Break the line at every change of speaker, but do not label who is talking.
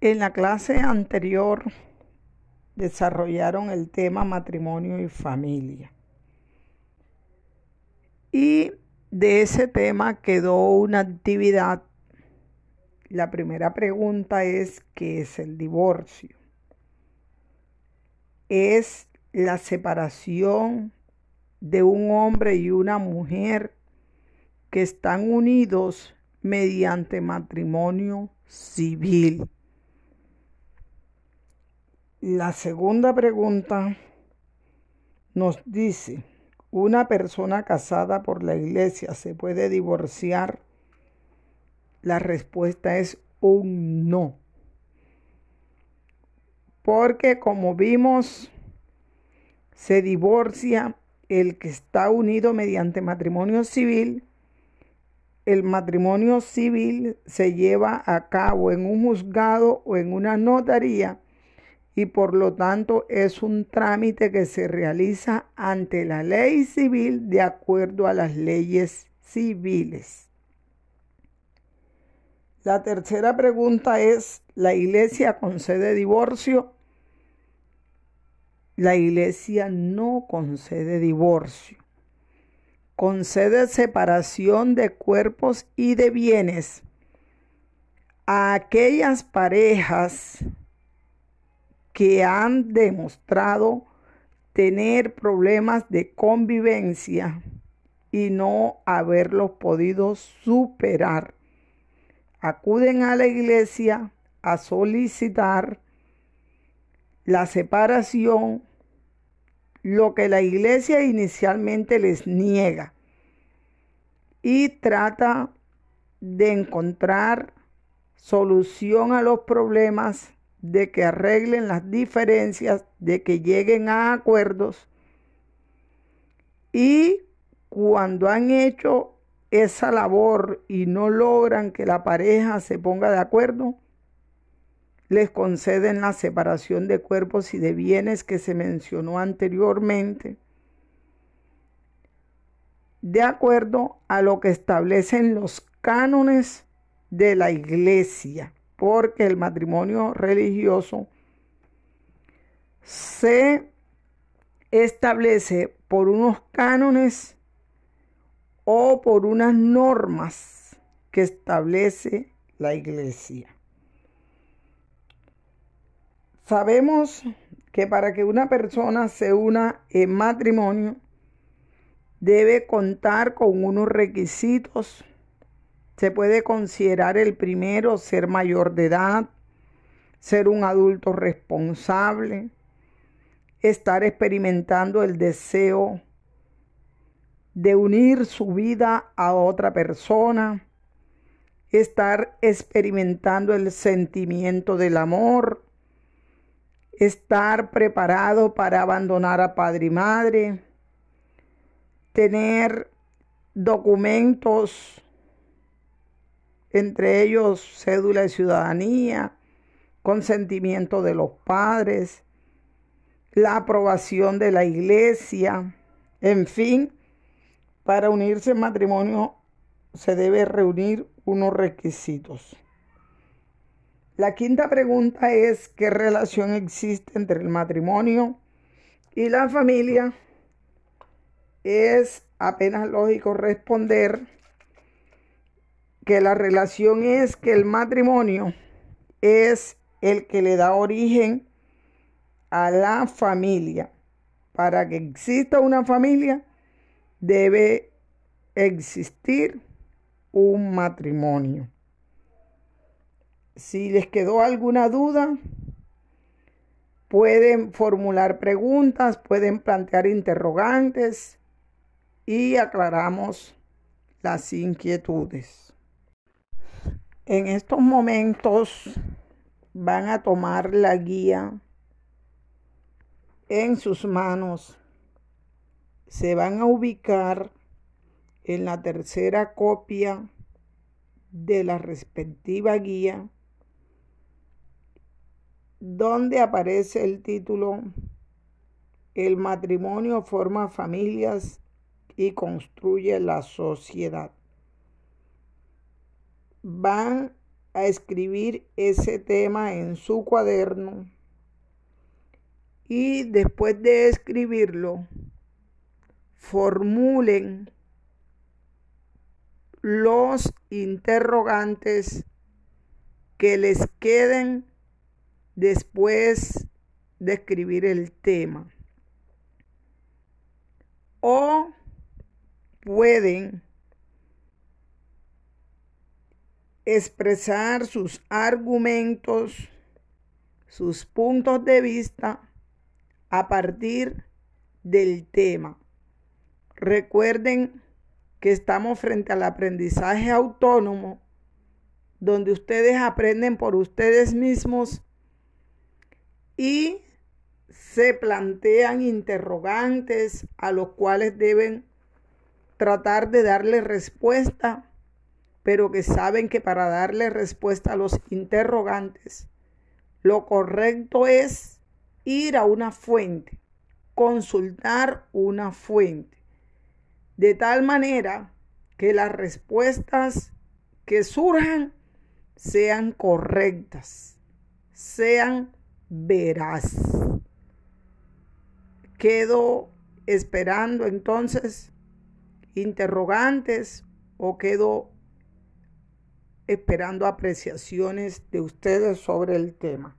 En la clase anterior desarrollaron el tema matrimonio y familia. Y de ese tema quedó una actividad. La primera pregunta es, ¿qué es el divorcio? Es la separación de un hombre y una mujer que están unidos mediante matrimonio civil. La segunda pregunta nos dice, ¿una persona casada por la iglesia se puede divorciar? La respuesta es un no. Porque como vimos, se divorcia el que está unido mediante matrimonio civil. El matrimonio civil se lleva a cabo en un juzgado o en una notaría y por lo tanto es un trámite que se realiza ante la ley civil de acuerdo a las leyes civiles. La tercera pregunta es, ¿la iglesia concede divorcio? La iglesia no concede divorcio. Concede separación de cuerpos y de bienes a aquellas parejas que han demostrado tener problemas de convivencia y no haberlos podido superar. Acuden a la iglesia a solicitar la separación, lo que la iglesia inicialmente les niega, y trata de encontrar solución a los problemas de que arreglen las diferencias, de que lleguen a acuerdos. Y cuando han hecho esa labor y no logran que la pareja se ponga de acuerdo, les conceden la separación de cuerpos y de bienes que se mencionó anteriormente, de acuerdo a lo que establecen los cánones de la iglesia porque el matrimonio religioso se establece por unos cánones o por unas normas que establece la iglesia. Sabemos que para que una persona se una en matrimonio debe contar con unos requisitos se puede considerar el primero ser mayor de edad, ser un adulto responsable, estar experimentando el deseo de unir su vida a otra persona, estar experimentando el sentimiento del amor, estar preparado para abandonar a padre y madre, tener documentos entre ellos cédula de ciudadanía, consentimiento de los padres, la aprobación de la iglesia, en fin, para unirse en matrimonio se debe reunir unos requisitos. La quinta pregunta es, ¿qué relación existe entre el matrimonio y la familia? Es apenas lógico responder que la relación es que el matrimonio es el que le da origen a la familia. Para que exista una familia debe existir un matrimonio. Si les quedó alguna duda, pueden formular preguntas, pueden plantear interrogantes y aclaramos las inquietudes. En estos momentos van a tomar la guía en sus manos. Se van a ubicar en la tercera copia de la respectiva guía donde aparece el título El matrimonio forma familias y construye la sociedad van a escribir ese tema en su cuaderno y después de escribirlo, formulen los interrogantes que les queden después de escribir el tema. O pueden expresar sus argumentos, sus puntos de vista a partir del tema. Recuerden que estamos frente al aprendizaje autónomo, donde ustedes aprenden por ustedes mismos y se plantean interrogantes a los cuales deben tratar de darle respuesta, pero que saben que para darle respuesta a los interrogantes, lo correcto es ir a una fuente, consultar una fuente, de tal manera que las respuestas que surjan sean correctas, sean veraces. Quedo esperando entonces interrogantes o quedo esperando apreciaciones de ustedes sobre el tema.